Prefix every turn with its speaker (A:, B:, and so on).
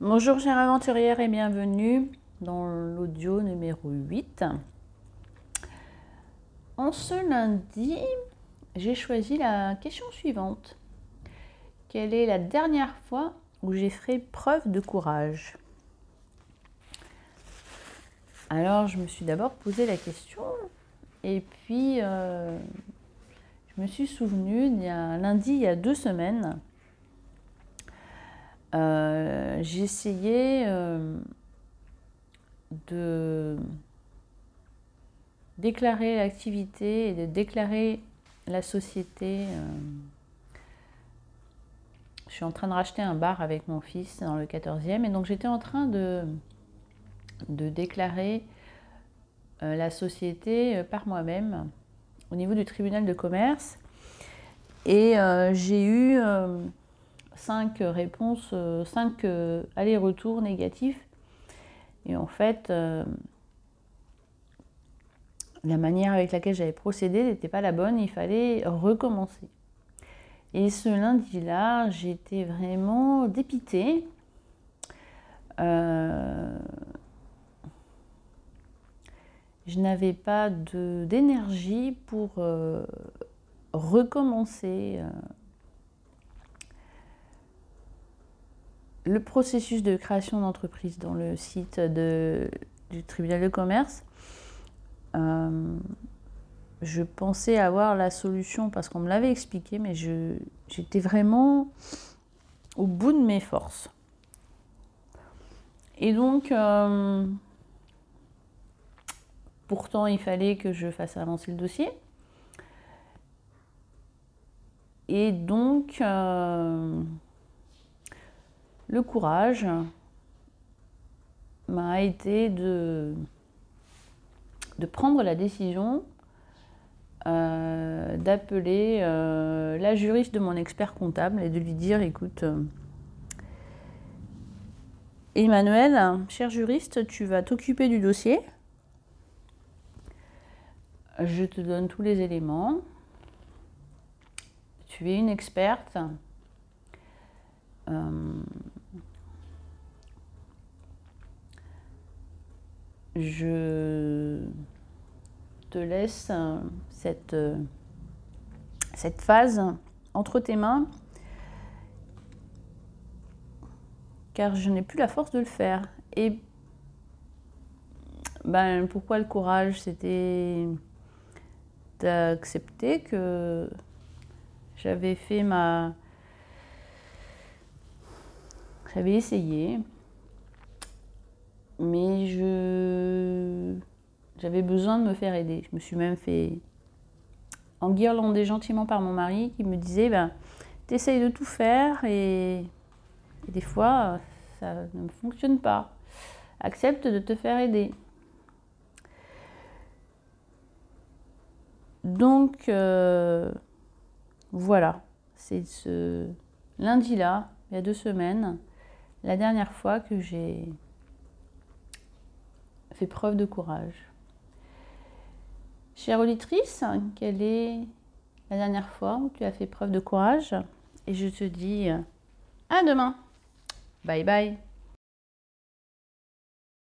A: Bonjour chère aventurière et bienvenue dans l'audio numéro 8. En ce lundi, j'ai choisi la question suivante. Quelle est la dernière fois où j'ai fait preuve de courage? Alors je me suis d'abord posé la question et puis euh, je me suis souvenu il y a lundi, il y a deux semaines, euh, euh, de déclarer l'activité et de déclarer la société. Euh, je suis en train de racheter un bar avec mon fils dans le 14e et donc j'étais en train de, de déclarer la société par moi-même au niveau du tribunal de commerce et j'ai eu cinq réponses, euh, cinq euh, allers-retours négatifs. Et en fait, euh, la manière avec laquelle j'avais procédé n'était pas la bonne, il fallait recommencer. Et ce lundi-là, j'étais vraiment dépitée. je n'avais pas d'énergie pour recommencer le processus de création d'entreprise dans le site du tribunal de commerce, euh, je pensais avoir la solution parce qu'on me l'avait expliqué, mais j'étais vraiment au bout de mes forces. Et donc, euh, pourtant, il fallait que je fasse avancer le dossier. Et donc, euh, le courage m'a été de, prendre la décision euh, d'appeler euh, la juriste de mon expert comptable et de lui dire écoute, euh, Emmanuel, cher juriste, tu vas t'occuper du dossier. Je te donne tous les éléments. Tu es une experte. Je te laisse cette, cette phase entre tes mains car je n'ai plus la force de le faire. Et ben, pourquoi le courage? C'était d'accepter que j'avais fait ma... J'avais essayé, mais je j'avais besoin de me faire aider. Je me suis même fait enguirlander gentiment par mon mari qui me disait ben, T'essayes de tout faire et, des fois ça ne fonctionne pas. Accepte de te faire aider. Donc euh, voilà, c'est ce lundi-là, il y a deux semaines, la dernière fois que j'ai fait preuve de courage. Chère auditrice, quelle est la dernière fois où tu as fait preuve de courage? Et je te dis à demain. Bye bye.